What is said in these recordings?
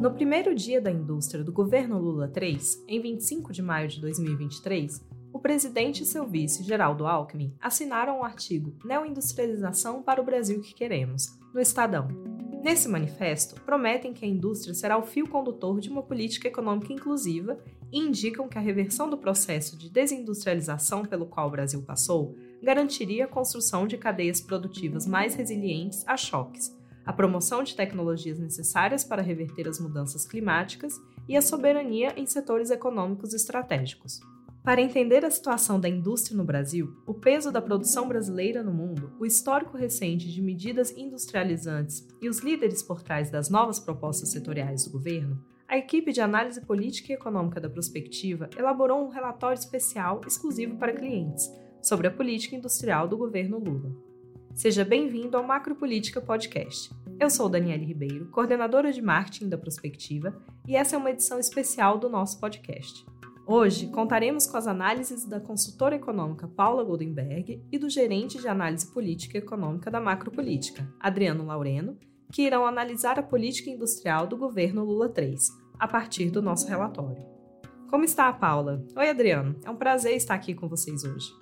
No primeiro dia da indústria do governo Lula III, em 25 de maio de 2023, o presidente e seu vice, Geraldo Alckmin, assinaram o artigo Neoindustrialização para o Brasil que Queremos, no Estadão. Nesse manifesto, prometem que a indústria será o fio condutor de uma política econômica inclusiva e indicam que a reversão do processo de desindustrialização pelo qual o Brasil passou garantiria a construção de cadeias produtivas mais resilientes a choques, a promoção de tecnologias necessárias para reverter as mudanças climáticas e a soberania em setores econômicos estratégicos. Para entender a situação da indústria no Brasil, o peso da produção brasileira no mundo, o histórico recente de medidas industrializantes e os líderes por trás das novas propostas setoriais do governo, a equipe de análise política e econômica da Prospectiva elaborou um relatório especial exclusivo para clientes sobre a política industrial do governo Lula. Seja bem-vindo ao Macropolítica Podcast. Eu sou Daniele Ribeiro, coordenadora de marketing da Prospectiva, e essa é uma edição especial do nosso podcast. Hoje contaremos com as análises da consultora econômica Paula Goldenberg e do gerente de análise política e econômica da Macropolítica, Adriano Laureno, que irão analisar a política industrial do governo Lula III, a partir do nosso relatório. Como está a Paula? Oi, Adriano. É um prazer estar aqui com vocês hoje.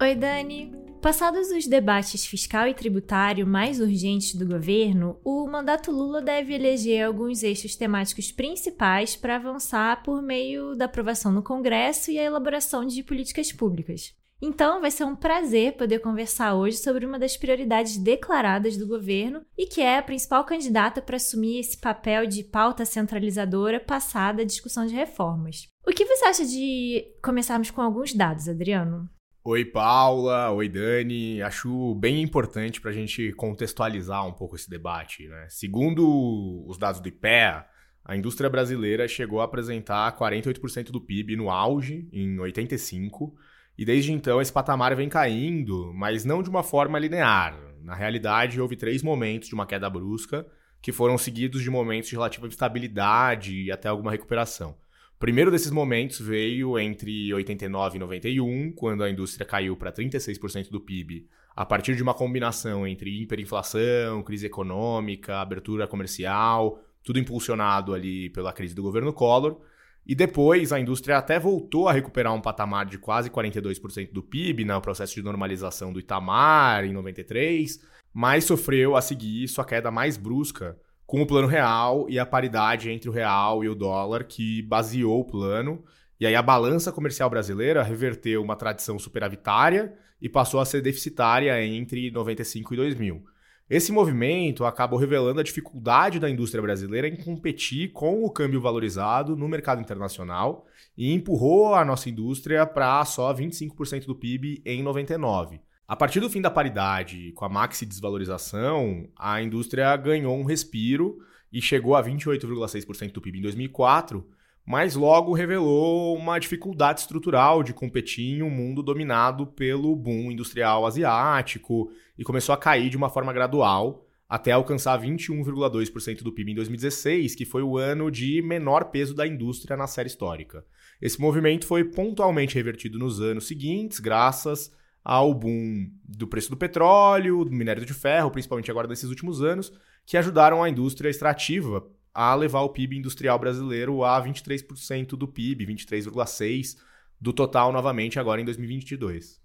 Oi, Dani. Passados os debates fiscal e tributário mais urgentes do governo, o mandato Lula deve eleger alguns eixos temáticos principais para avançar por meio da aprovação no Congresso e a elaboração de políticas públicas. Então, vai ser um prazer poder conversar hoje sobre uma das prioridades declaradas do governo e que é a principal candidata para assumir esse papel de pauta centralizadora passada à discussão de reformas. O que você acha de começarmos com alguns dados, Adriano? Oi, Paula. Oi, Dani. Acho bem importante para a gente contextualizar um pouco esse debate. Né? Segundo os dados do IPEA, a indústria brasileira chegou a apresentar 48% do PIB no auge, em 85, e desde então esse patamar vem caindo, mas não de uma forma linear. Na realidade, houve três momentos de uma queda brusca, que foram seguidos de momentos de relativa estabilidade e até alguma recuperação. Primeiro desses momentos veio entre 89 e 91, quando a indústria caiu para 36% do PIB, a partir de uma combinação entre hiperinflação, crise econômica, abertura comercial, tudo impulsionado ali pela crise do governo Collor. E depois a indústria até voltou a recuperar um patamar de quase 42% do PIB no né, processo de normalização do Itamar em 93, mas sofreu a seguir sua queda mais brusca com o plano real e a paridade entre o real e o dólar que baseou o plano. E aí a balança comercial brasileira reverteu uma tradição superavitária e passou a ser deficitária entre 95 e 2000. Esse movimento acabou revelando a dificuldade da indústria brasileira em competir com o câmbio valorizado no mercado internacional e empurrou a nossa indústria para só 25% do PIB em 99. A partir do fim da paridade, com a maxi desvalorização, a indústria ganhou um respiro e chegou a 28,6% do PIB em 2004, mas logo revelou uma dificuldade estrutural de competir em um mundo dominado pelo boom industrial asiático e começou a cair de uma forma gradual até alcançar 21,2% do PIB em 2016, que foi o ano de menor peso da indústria na série histórica. Esse movimento foi pontualmente revertido nos anos seguintes, graças ao boom do preço do petróleo, do minério de ferro, principalmente agora nesses últimos anos, que ajudaram a indústria extrativa a levar o PIB industrial brasileiro a 23% do PIB, 23,6% do total novamente agora em 2022.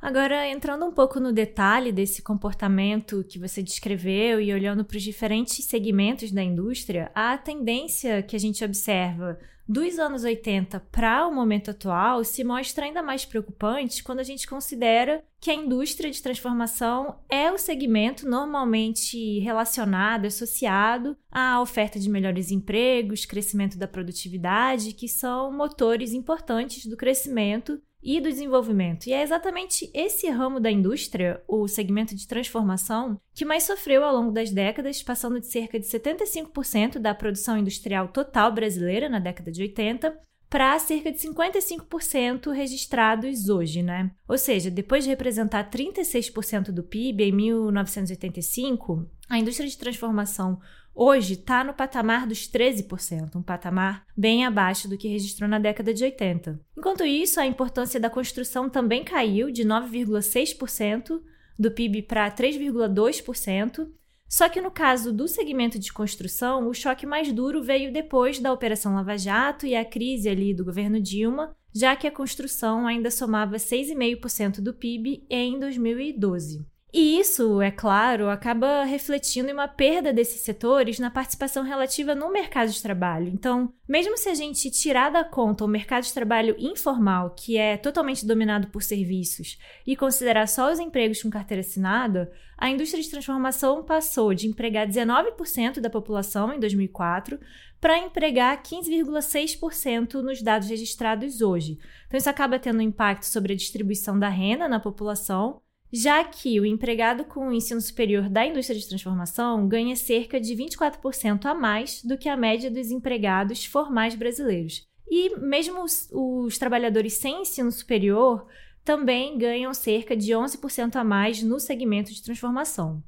Agora, entrando um pouco no detalhe desse comportamento que você descreveu e olhando para os diferentes segmentos da indústria, a tendência que a gente observa dos anos 80 para o momento atual se mostra ainda mais preocupante quando a gente considera que a indústria de transformação é o segmento normalmente relacionado, associado à oferta de melhores empregos, crescimento da produtividade, que são motores importantes do crescimento e do desenvolvimento. E é exatamente esse ramo da indústria, o segmento de transformação, que mais sofreu ao longo das décadas, passando de cerca de 75% da produção industrial total brasileira na década de 80 para cerca de 55% registrados hoje, né? Ou seja, depois de representar 36% do PIB em 1985, a indústria de transformação hoje está no patamar dos 13%, um patamar bem abaixo do que registrou na década de 80. Enquanto isso, a importância da construção também caiu de 9,6% do PIB para 3,2%, Só que no caso do segmento de construção, o choque mais duro veio depois da Operação Lava Jato e a crise ali do governo Dilma, já que a construção ainda somava 6,5% do PIB em 2012. E isso, é claro, acaba refletindo em uma perda desses setores na participação relativa no mercado de trabalho. Então, mesmo se a gente tirar da conta o mercado de trabalho informal, que é totalmente dominado por serviços, e considerar só os empregos com carteira assinada, a indústria de transformação passou de empregar 19% da população em 2004 para empregar 15,6% nos dados registrados hoje. Então, isso acaba tendo um impacto sobre a distribuição da renda na população já que o empregado com o ensino superior da indústria de transformação ganha cerca de 24% a mais do que a média dos empregados formais brasileiros. E mesmo os, os trabalhadores sem ensino superior também ganham cerca de 11% a mais no segmento de transformação.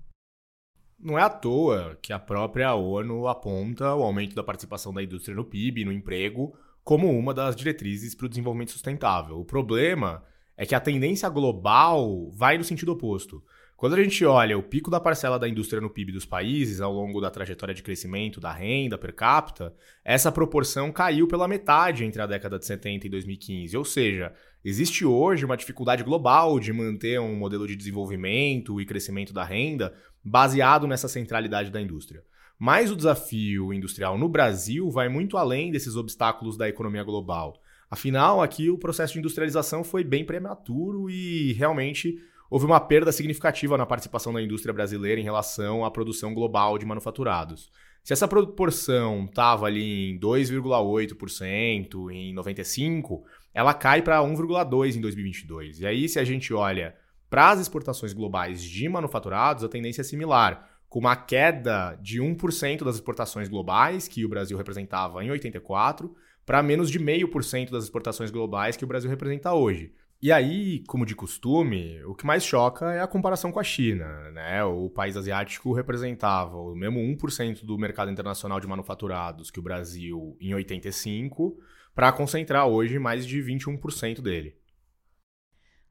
Não é à toa que a própria ONU aponta o aumento da participação da indústria no PIB e no emprego como uma das diretrizes para o desenvolvimento sustentável. O problema é que a tendência global vai no sentido oposto. Quando a gente olha o pico da parcela da indústria no PIB dos países ao longo da trajetória de crescimento da renda per capita, essa proporção caiu pela metade entre a década de 70 e 2015. Ou seja, existe hoje uma dificuldade global de manter um modelo de desenvolvimento e crescimento da renda baseado nessa centralidade da indústria. Mas o desafio industrial no Brasil vai muito além desses obstáculos da economia global. Afinal, aqui o processo de industrialização foi bem prematuro e realmente houve uma perda significativa na participação da indústria brasileira em relação à produção global de manufaturados. Se essa proporção estava ali em 2,8% em 95, ela cai para 1,2% em 2022. E aí, se a gente olha para as exportações globais de manufaturados, a tendência é similar, com uma queda de 1% das exportações globais, que o Brasil representava em 84, para menos de 0,5% das exportações globais que o Brasil representa hoje. E aí, como de costume, o que mais choca é a comparação com a China. Né? O país asiático representava o mesmo 1% do mercado internacional de manufaturados que o Brasil em 85, para concentrar hoje mais de 21% dele.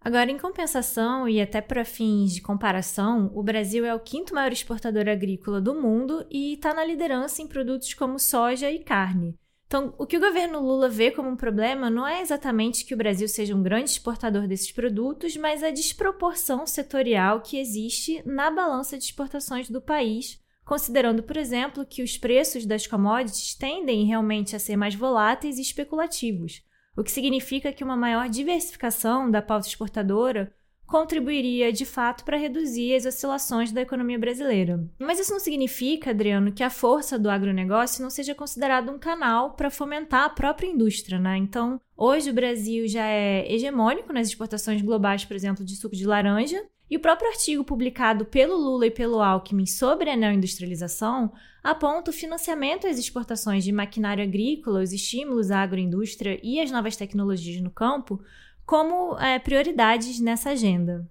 Agora, em compensação e até para fins de comparação, o Brasil é o quinto maior exportador agrícola do mundo e está na liderança em produtos como soja e carne. Então, o que o governo Lula vê como um problema não é exatamente que o Brasil seja um grande exportador desses produtos, mas a desproporção setorial que existe na balança de exportações do país, considerando, por exemplo, que os preços das commodities tendem realmente a ser mais voláteis e especulativos, o que significa que uma maior diversificação da pauta exportadora contribuiria de fato para reduzir as oscilações da economia brasileira. Mas isso não significa, Adriano, que a força do agronegócio não seja considerado um canal para fomentar a própria indústria, né? Então, hoje o Brasil já é hegemônico nas exportações globais, por exemplo, de suco de laranja. E o próprio artigo publicado pelo Lula e pelo Alckmin sobre a neoindustrialização aponta o financiamento às exportações de maquinário agrícola, os estímulos à agroindústria e as novas tecnologias no campo como é, prioridades nessa agenda.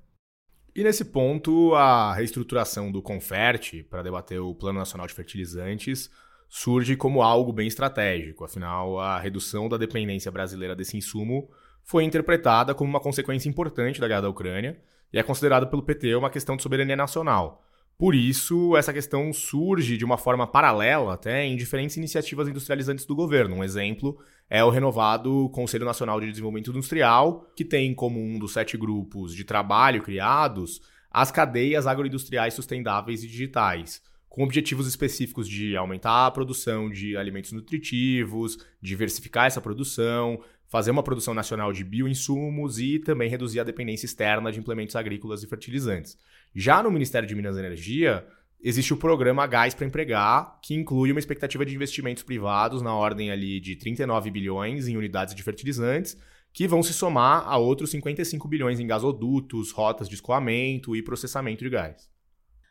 E nesse ponto, a reestruturação do Confert para debater o Plano Nacional de Fertilizantes surge como algo bem estratégico. Afinal, a redução da dependência brasileira desse insumo foi interpretada como uma consequência importante da guerra da Ucrânia e é considerada pelo PT uma questão de soberania nacional. Por isso, essa questão surge de uma forma paralela até em diferentes iniciativas industrializantes do governo. Um exemplo é o renovado Conselho Nacional de Desenvolvimento Industrial, que tem como um dos sete grupos de trabalho criados as cadeias agroindustriais sustentáveis e digitais, com objetivos específicos de aumentar a produção de alimentos nutritivos, diversificar essa produção, fazer uma produção nacional de bioinsumos e também reduzir a dependência externa de implementos agrícolas e fertilizantes. Já no Ministério de Minas e Energia, existe o programa Gás para Empregar, que inclui uma expectativa de investimentos privados na ordem ali de 39 bilhões em unidades de fertilizantes, que vão se somar a outros 55 bilhões em gasodutos, rotas de escoamento e processamento de gás.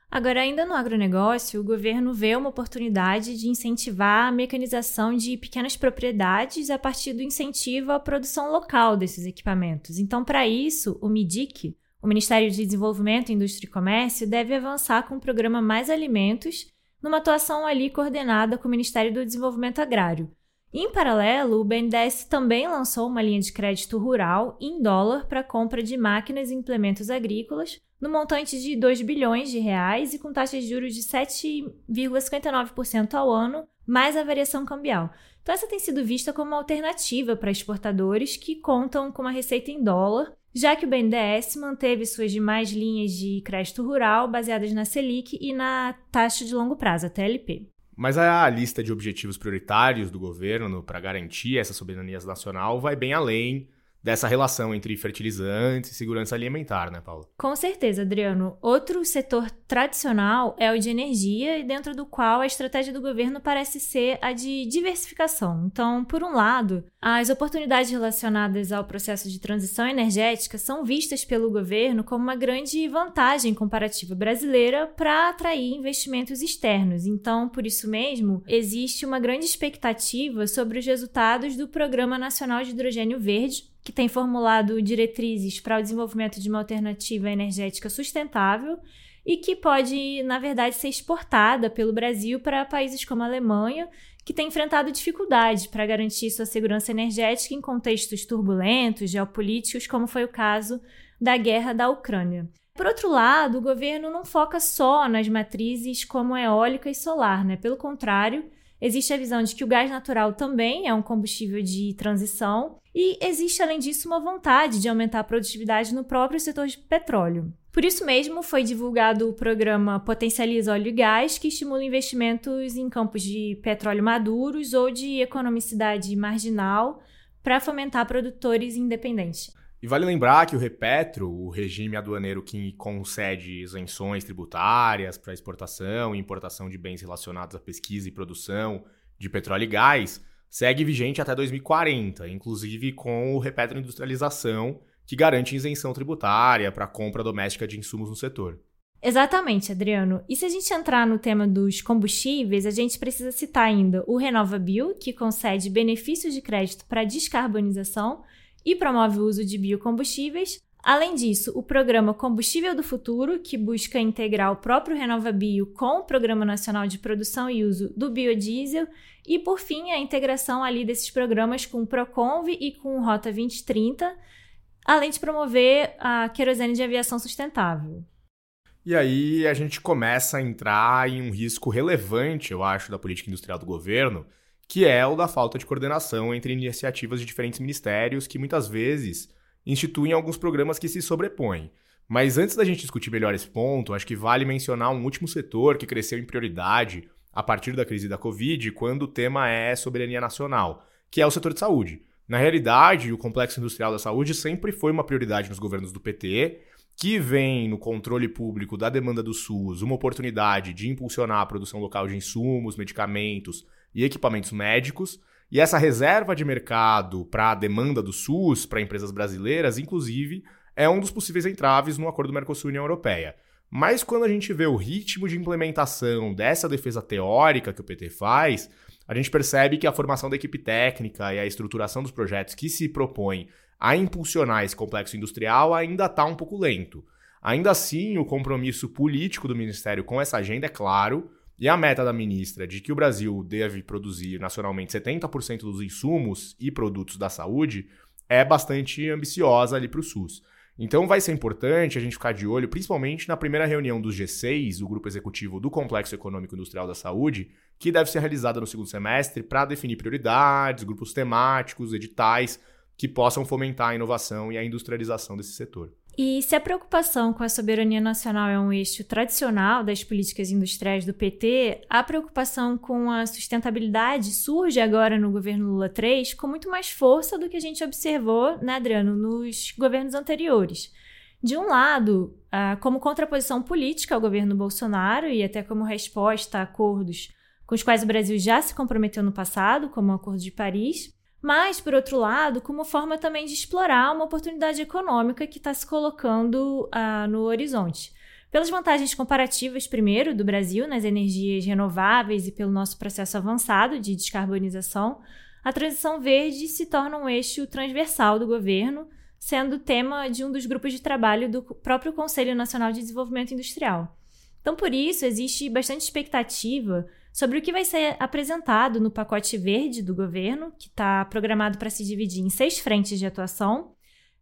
Agora, ainda no agronegócio, o governo vê uma oportunidade de incentivar a mecanização de pequenas propriedades a partir do incentivo à produção local desses equipamentos. Então, para isso, o MIDIC, o Ministério de Desenvolvimento, Indústria e Comércio deve avançar com o programa Mais Alimentos, numa atuação ali coordenada com o Ministério do Desenvolvimento Agrário. Em paralelo, o BNDES também lançou uma linha de crédito rural em dólar para compra de máquinas e implementos agrícolas, no montante de 2 bilhões de reais e com taxas de juros de 7,59% ao ano, mais a variação cambial. Então essa tem sido vista como uma alternativa para exportadores que contam com uma receita em dólar, já que o BNDES manteve suas demais linhas de crédito rural baseadas na Selic e na taxa de longo prazo, a TLP. Mas a lista de objetivos prioritários do governo para garantir essa soberania nacional vai bem além dessa relação entre fertilizantes e segurança alimentar, né, Paula? Com certeza, Adriano. Outro setor tradicional é o de energia, e dentro do qual a estratégia do governo parece ser a de diversificação. Então, por um lado, as oportunidades relacionadas ao processo de transição energética são vistas pelo governo como uma grande vantagem comparativa brasileira para atrair investimentos externos. Então, por isso mesmo, existe uma grande expectativa sobre os resultados do Programa Nacional de Hidrogênio Verde, que tem formulado diretrizes para o desenvolvimento de uma alternativa energética sustentável e que pode, na verdade, ser exportada pelo Brasil para países como a Alemanha, que tem enfrentado dificuldades para garantir sua segurança energética em contextos turbulentos, geopolíticos, como foi o caso da guerra da Ucrânia. Por outro lado, o governo não foca só nas matrizes como eólica e solar, né? Pelo contrário, Existe a visão de que o gás natural também é um combustível de transição e existe, além disso, uma vontade de aumentar a produtividade no próprio setor de petróleo. Por isso mesmo, foi divulgado o programa Potencializa Óleo e Gás, que estimula investimentos em campos de petróleo maduros ou de economicidade marginal para fomentar produtores independentes. E vale lembrar que o Repetro, o regime aduaneiro que concede isenções tributárias para exportação e importação de bens relacionados à pesquisa e produção de petróleo e gás, segue vigente até 2040, inclusive com o Repetro Industrialização, que garante isenção tributária para a compra doméstica de insumos no setor. Exatamente, Adriano. E se a gente entrar no tema dos combustíveis, a gente precisa citar ainda o RenovaBio, que concede benefícios de crédito para descarbonização e promove o uso de biocombustíveis. Além disso, o programa Combustível do Futuro, que busca integrar o próprio RenovaBio com o Programa Nacional de Produção e Uso do Biodiesel, e por fim, a integração ali desses programas com o Proconv e com o Rota 2030, além de promover a querosene de aviação sustentável. E aí a gente começa a entrar em um risco relevante, eu acho, da política industrial do governo, que é o da falta de coordenação entre iniciativas de diferentes ministérios que muitas vezes instituem alguns programas que se sobrepõem. Mas antes da gente discutir melhor esse ponto, acho que vale mencionar um último setor que cresceu em prioridade a partir da crise da Covid, quando o tema é soberania nacional, que é o setor de saúde. Na realidade, o complexo industrial da saúde sempre foi uma prioridade nos governos do PT, que vem no controle público da demanda do SUS uma oportunidade de impulsionar a produção local de insumos, medicamentos e equipamentos médicos. E essa reserva de mercado para a demanda do SUS para empresas brasileiras, inclusive, é um dos possíveis entraves no acordo Mercosul-União Europeia. Mas quando a gente vê o ritmo de implementação dessa defesa teórica que o PT faz, a gente percebe que a formação da equipe técnica e a estruturação dos projetos que se propõem a impulsionar esse complexo industrial ainda está um pouco lento. Ainda assim, o compromisso político do Ministério com essa agenda é claro, e a meta da ministra de que o Brasil deve produzir nacionalmente 70% dos insumos e produtos da saúde é bastante ambiciosa ali para o SUS. Então vai ser importante a gente ficar de olho, principalmente na primeira reunião dos G6, o grupo executivo do Complexo Econômico Industrial da Saúde, que deve ser realizada no segundo semestre para definir prioridades, grupos temáticos, editais que possam fomentar a inovação e a industrialização desse setor. E se a preocupação com a soberania nacional é um eixo tradicional das políticas industriais do PT, a preocupação com a sustentabilidade surge agora no governo Lula III com muito mais força do que a gente observou, né, Adriano, nos governos anteriores. De um lado, como contraposição política ao governo Bolsonaro e até como resposta a acordos com os quais o Brasil já se comprometeu no passado, como o Acordo de Paris, mas, por outro lado, como forma também de explorar uma oportunidade econômica que está se colocando uh, no horizonte. Pelas vantagens comparativas, primeiro, do Brasil nas energias renováveis e pelo nosso processo avançado de descarbonização, a transição verde se torna um eixo transversal do governo, sendo tema de um dos grupos de trabalho do próprio Conselho Nacional de Desenvolvimento Industrial. Então, por isso, existe bastante expectativa sobre o que vai ser apresentado no pacote verde do governo, que está programado para se dividir em seis frentes de atuação.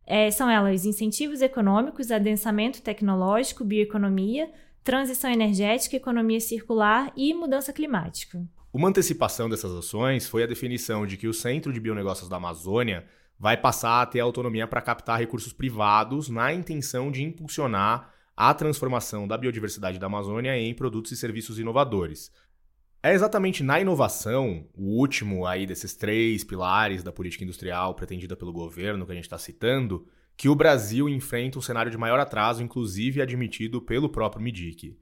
É, são elas incentivos econômicos, adensamento tecnológico, bioeconomia, transição energética, economia circular e mudança climática. Uma antecipação dessas ações foi a definição de que o Centro de Bionegócios da Amazônia vai passar a ter autonomia para captar recursos privados na intenção de impulsionar a transformação da biodiversidade da Amazônia em produtos e serviços inovadores. É exatamente na inovação, o último aí desses três pilares da política industrial pretendida pelo governo que a gente está citando, que o Brasil enfrenta um cenário de maior atraso, inclusive admitido pelo próprio MIDIC.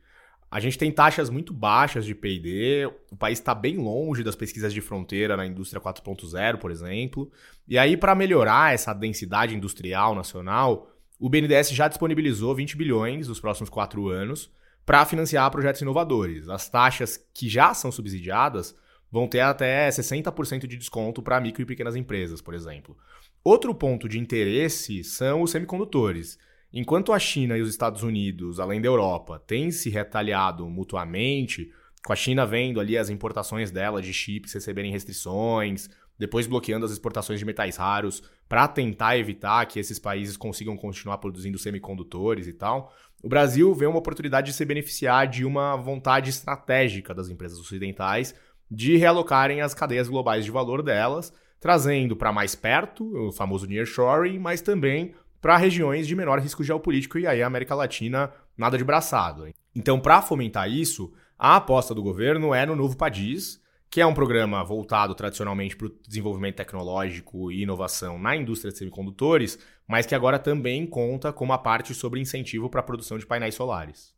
A gente tem taxas muito baixas de P&D, o país está bem longe das pesquisas de fronteira na indústria 4.0, por exemplo. E aí, para melhorar essa densidade industrial nacional, o BNDES já disponibilizou 20 bilhões nos próximos quatro anos para financiar projetos inovadores. As taxas que já são subsidiadas vão ter até 60% de desconto para micro e pequenas empresas, por exemplo. Outro ponto de interesse são os semicondutores. Enquanto a China e os Estados Unidos, além da Europa, têm se retaliado mutuamente, com a China vendo ali as importações dela de chips receberem restrições, depois bloqueando as exportações de metais raros para tentar evitar que esses países consigam continuar produzindo semicondutores e tal, o Brasil vê uma oportunidade de se beneficiar de uma vontade estratégica das empresas ocidentais de realocarem as cadeias globais de valor delas, trazendo para mais perto o famoso nearshoring, mas também para regiões de menor risco geopolítico e aí a América Latina nada de braçado. Então, para fomentar isso, a aposta do governo é no novo PADIS, que é um programa voltado tradicionalmente para o desenvolvimento tecnológico e inovação na indústria de semicondutores, mas que agora também conta com uma parte sobre incentivo para a produção de painéis solares.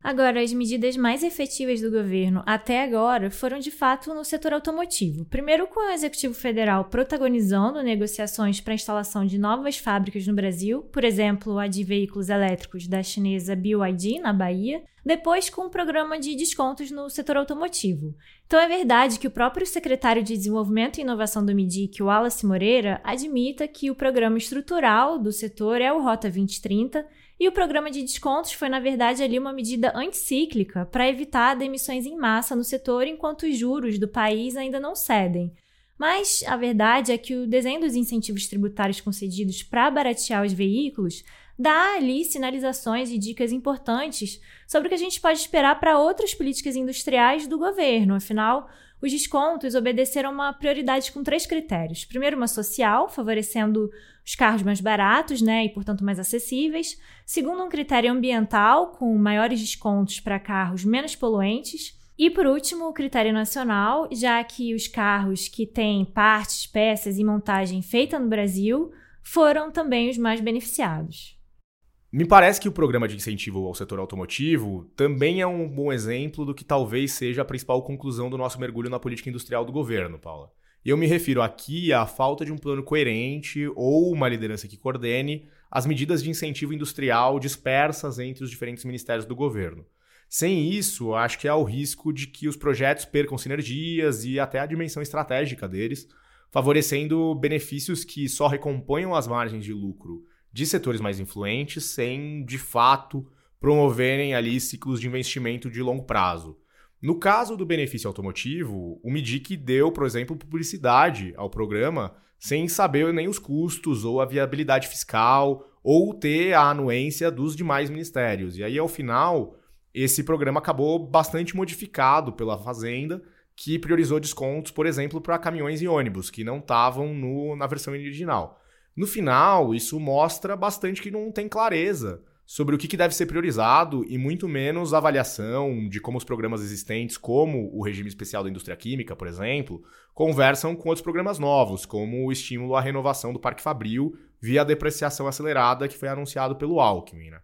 Agora, as medidas mais efetivas do governo até agora foram de fato no setor automotivo. Primeiro, com o Executivo Federal protagonizando negociações para a instalação de novas fábricas no Brasil, por exemplo, a de veículos elétricos da chinesa BYD, na Bahia. Depois, com um programa de descontos no setor automotivo. Então, é verdade que o próprio secretário de Desenvolvimento e Inovação do MIDIC, Wallace Moreira, admita que o programa estrutural do setor é o Rota 2030 e o programa de descontos foi, na verdade, ali uma medida anticíclica para evitar demissões em massa no setor enquanto os juros do país ainda não cedem. Mas a verdade é que o desenho dos incentivos tributários concedidos para baratear os veículos dá ali sinalizações e dicas importantes sobre o que a gente pode esperar para outras políticas industriais do governo. Afinal, os descontos obedeceram uma prioridade com três critérios. Primeiro, uma social, favorecendo os carros mais baratos, né, e portanto mais acessíveis. Segundo, um critério ambiental, com maiores descontos para carros menos poluentes. E por último, o critério nacional, já que os carros que têm partes, peças e montagem feita no Brasil foram também os mais beneficiados. Me parece que o programa de incentivo ao setor automotivo também é um bom exemplo do que talvez seja a principal conclusão do nosso mergulho na política industrial do governo, Paula. E eu me refiro aqui à falta de um plano coerente ou uma liderança que coordene as medidas de incentivo industrial dispersas entre os diferentes ministérios do governo. Sem isso, acho que há o risco de que os projetos percam sinergias e até a dimensão estratégica deles, favorecendo benefícios que só recomponham as margens de lucro de setores mais influentes sem, de fato, promoverem ali ciclos de investimento de longo prazo. No caso do benefício automotivo, o MIDIC deu, por exemplo, publicidade ao programa sem saber nem os custos ou a viabilidade fiscal ou ter a anuência dos demais ministérios. E aí, ao final, esse programa acabou bastante modificado pela Fazenda, que priorizou descontos, por exemplo, para caminhões e ônibus, que não estavam na versão original. No final, isso mostra bastante que não tem clareza sobre o que deve ser priorizado e muito menos avaliação de como os programas existentes, como o regime especial da indústria química, por exemplo, conversam com outros programas novos, como o estímulo à renovação do Parque Fabril via a depreciação acelerada que foi anunciado pelo Alckmin. Né?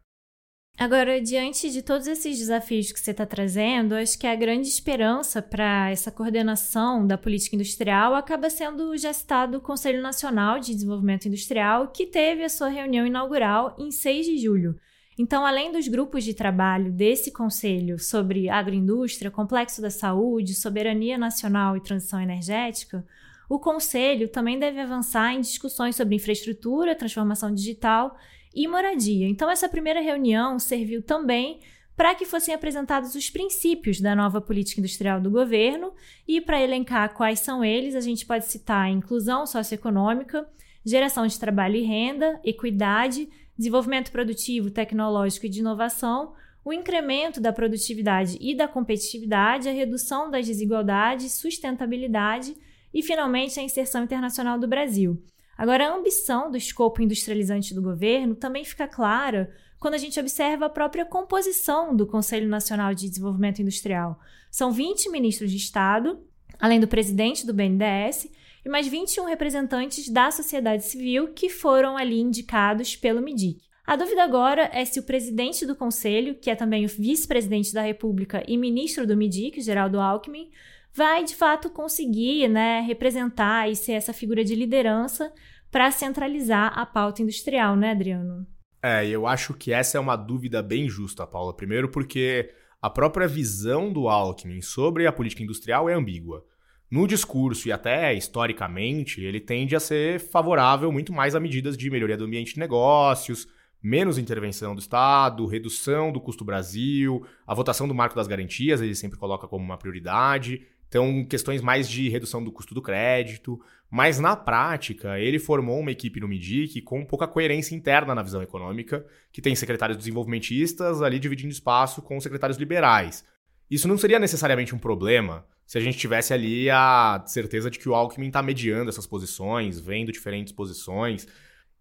Agora, diante de todos esses desafios que você está trazendo, acho que a grande esperança para essa coordenação da política industrial acaba sendo o já citado Conselho Nacional de Desenvolvimento Industrial, que teve a sua reunião inaugural em 6 de julho. Então, além dos grupos de trabalho desse conselho sobre agroindústria, complexo da saúde, soberania nacional e transição energética, o conselho também deve avançar em discussões sobre infraestrutura, transformação digital e moradia. Então, essa primeira reunião serviu também para que fossem apresentados os princípios da nova política industrial do governo e para elencar quais são eles, a gente pode citar inclusão socioeconômica, geração de trabalho e renda, equidade, desenvolvimento produtivo, tecnológico e de inovação, o incremento da produtividade e da competitividade, a redução das desigualdades, sustentabilidade e, finalmente, a inserção internacional do Brasil. Agora, a ambição do escopo industrializante do governo também fica clara quando a gente observa a própria composição do Conselho Nacional de Desenvolvimento Industrial. São 20 ministros de Estado, além do presidente do BNDES, e mais 21 representantes da sociedade civil que foram ali indicados pelo MIDIC. A dúvida agora é se o presidente do conselho, que é também o vice-presidente da República e ministro do MIDIC, Geraldo Alckmin, vai de fato conseguir né, representar e ser essa figura de liderança para centralizar a pauta industrial, né, Adriano? É, eu acho que essa é uma dúvida bem justa, Paula. Primeiro, porque a própria visão do Alckmin sobre a política industrial é ambígua. No discurso e até historicamente, ele tende a ser favorável muito mais a medidas de melhoria do ambiente de negócios, menos intervenção do Estado, redução do custo Brasil, a votação do marco das garantias, ele sempre coloca como uma prioridade. Então, questões mais de redução do custo do crédito. Mas, na prática, ele formou uma equipe no MIDIC com pouca coerência interna na visão econômica, que tem secretários desenvolvimentistas ali dividindo espaço com secretários liberais. Isso não seria necessariamente um problema se a gente tivesse ali a certeza de que o Alckmin está mediando essas posições, vendo diferentes posições,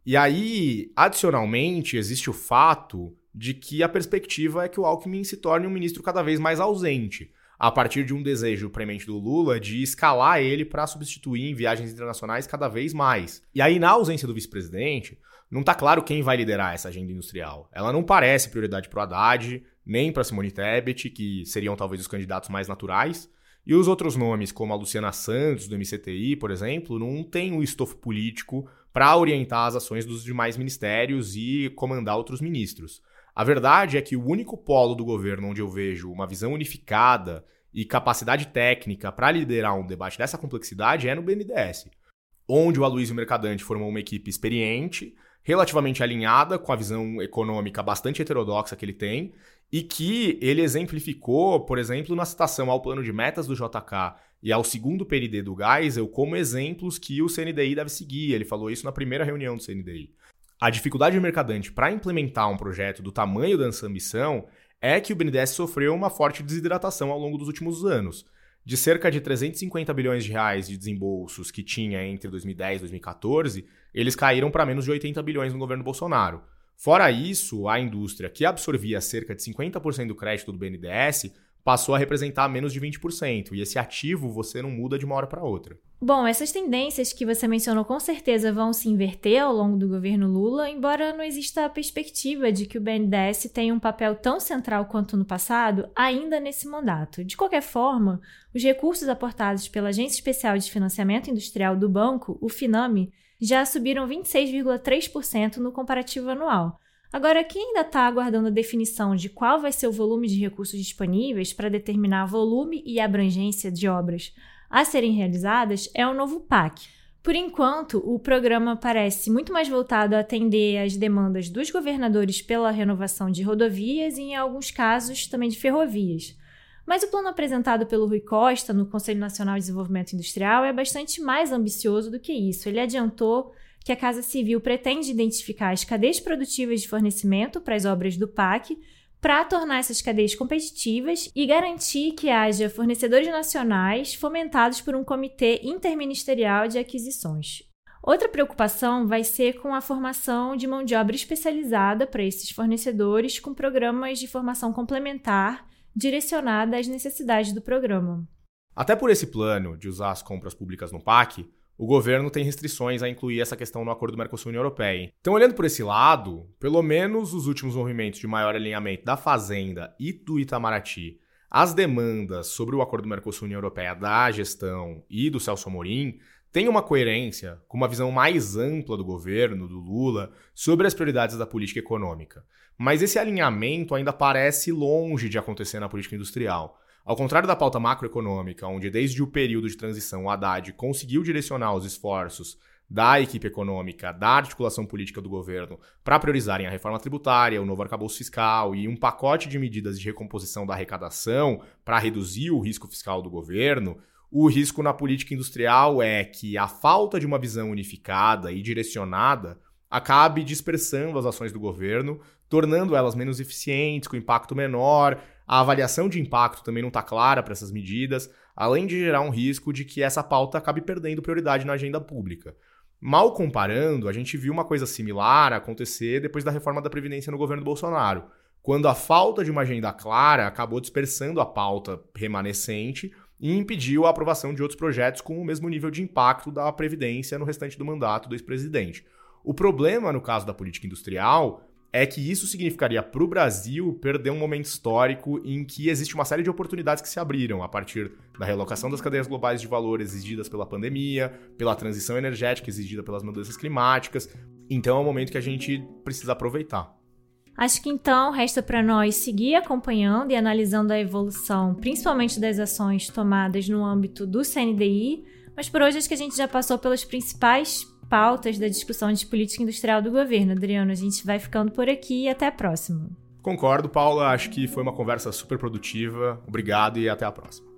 e aí, adicionalmente, existe o fato de que a perspectiva é que o Alckmin se torne um ministro cada vez mais ausente, a partir de um desejo premente do Lula de escalar ele para substituir em viagens internacionais cada vez mais. E aí, na ausência do vice-presidente, não está claro quem vai liderar essa agenda industrial. Ela não parece prioridade para o Haddad, nem para Simone Tebet, que seriam talvez os candidatos mais naturais. E os outros nomes, como a Luciana Santos, do MCTI, por exemplo, não têm um estofo político para orientar as ações dos demais ministérios e comandar outros ministros. A verdade é que o único polo do governo onde eu vejo uma visão unificada e capacidade técnica para liderar um debate dessa complexidade é no BNDES, onde o Aloysio Mercadante formou uma equipe experiente, relativamente alinhada com a visão econômica bastante heterodoxa que ele tem e que ele exemplificou, por exemplo, na citação ao plano de metas do JK e ao segundo PND do Geisel como exemplos que o CNDI deve seguir. Ele falou isso na primeira reunião do CNDI. A dificuldade do mercadante para implementar um projeto do tamanho dessa ambição é que o BNDES sofreu uma forte desidratação ao longo dos últimos anos. De cerca de 350 bilhões de reais de desembolsos que tinha entre 2010 e 2014, eles caíram para menos de 80 bilhões no governo Bolsonaro. Fora isso, a indústria, que absorvia cerca de 50% do crédito do BNDES, passou a representar menos de 20%, e esse ativo você não muda de uma hora para outra. Bom, essas tendências que você mencionou com certeza vão se inverter ao longo do governo Lula, embora não exista a perspectiva de que o BNDES tenha um papel tão central quanto no passado ainda nesse mandato. De qualquer forma, os recursos aportados pela Agência Especial de Financiamento Industrial do Banco, o FINAME, já subiram 26,3% no comparativo anual. Agora, quem ainda está aguardando a definição de qual vai ser o volume de recursos disponíveis para determinar volume e abrangência de obras a serem realizadas é o novo PAC. Por enquanto, o programa parece muito mais voltado a atender às demandas dos governadores pela renovação de rodovias e, em alguns casos, também de ferrovias. Mas o plano apresentado pelo Rui Costa no Conselho Nacional de Desenvolvimento Industrial é bastante mais ambicioso do que isso. Ele adiantou que a Casa Civil pretende identificar as cadeias produtivas de fornecimento para as obras do PAC para tornar essas cadeias competitivas e garantir que haja fornecedores nacionais fomentados por um comitê interministerial de aquisições. Outra preocupação vai ser com a formação de mão de obra especializada para esses fornecedores com programas de formação complementar direcionada às necessidades do programa. Até por esse plano de usar as compras públicas no PAC, o governo tem restrições a incluir essa questão no acordo Mercosul-União Europeia. Então, olhando por esse lado, pelo menos os últimos movimentos de maior alinhamento da Fazenda e do Itamaraty as demandas sobre o acordo Mercosul-União Europeia da gestão e do Celso Amorim têm uma coerência com uma visão mais ampla do governo, do Lula, sobre as prioridades da política econômica. Mas esse alinhamento ainda parece longe de acontecer na política industrial. Ao contrário da pauta macroeconômica, onde desde o período de transição o Haddad conseguiu direcionar os esforços da equipe econômica, da articulação política do governo, para priorizarem a reforma tributária, o novo arcabouço fiscal e um pacote de medidas de recomposição da arrecadação para reduzir o risco fiscal do governo, o risco na política industrial é que a falta de uma visão unificada e direcionada acabe dispersando as ações do governo, tornando elas menos eficientes, com impacto menor. A avaliação de impacto também não está clara para essas medidas, além de gerar um risco de que essa pauta acabe perdendo prioridade na agenda pública. Mal comparando, a gente viu uma coisa similar acontecer depois da reforma da Previdência no governo Bolsonaro, quando a falta de uma agenda clara acabou dispersando a pauta remanescente e impediu a aprovação de outros projetos com o mesmo nível de impacto da Previdência no restante do mandato do ex-presidente. O problema, no caso da política industrial, é que isso significaria para o Brasil perder um momento histórico em que existe uma série de oportunidades que se abriram a partir da relocação das cadeias globais de valor exigidas pela pandemia, pela transição energética exigida pelas mudanças climáticas. Então é um momento que a gente precisa aproveitar. Acho que então resta para nós seguir acompanhando e analisando a evolução, principalmente das ações tomadas no âmbito do CNDI, mas por hoje acho que a gente já passou pelas principais pautas da discussão de política industrial do governo. Adriano, a gente vai ficando por aqui e até a próxima. Concordo, Paula. Acho que foi uma conversa super produtiva. Obrigado e até a próxima.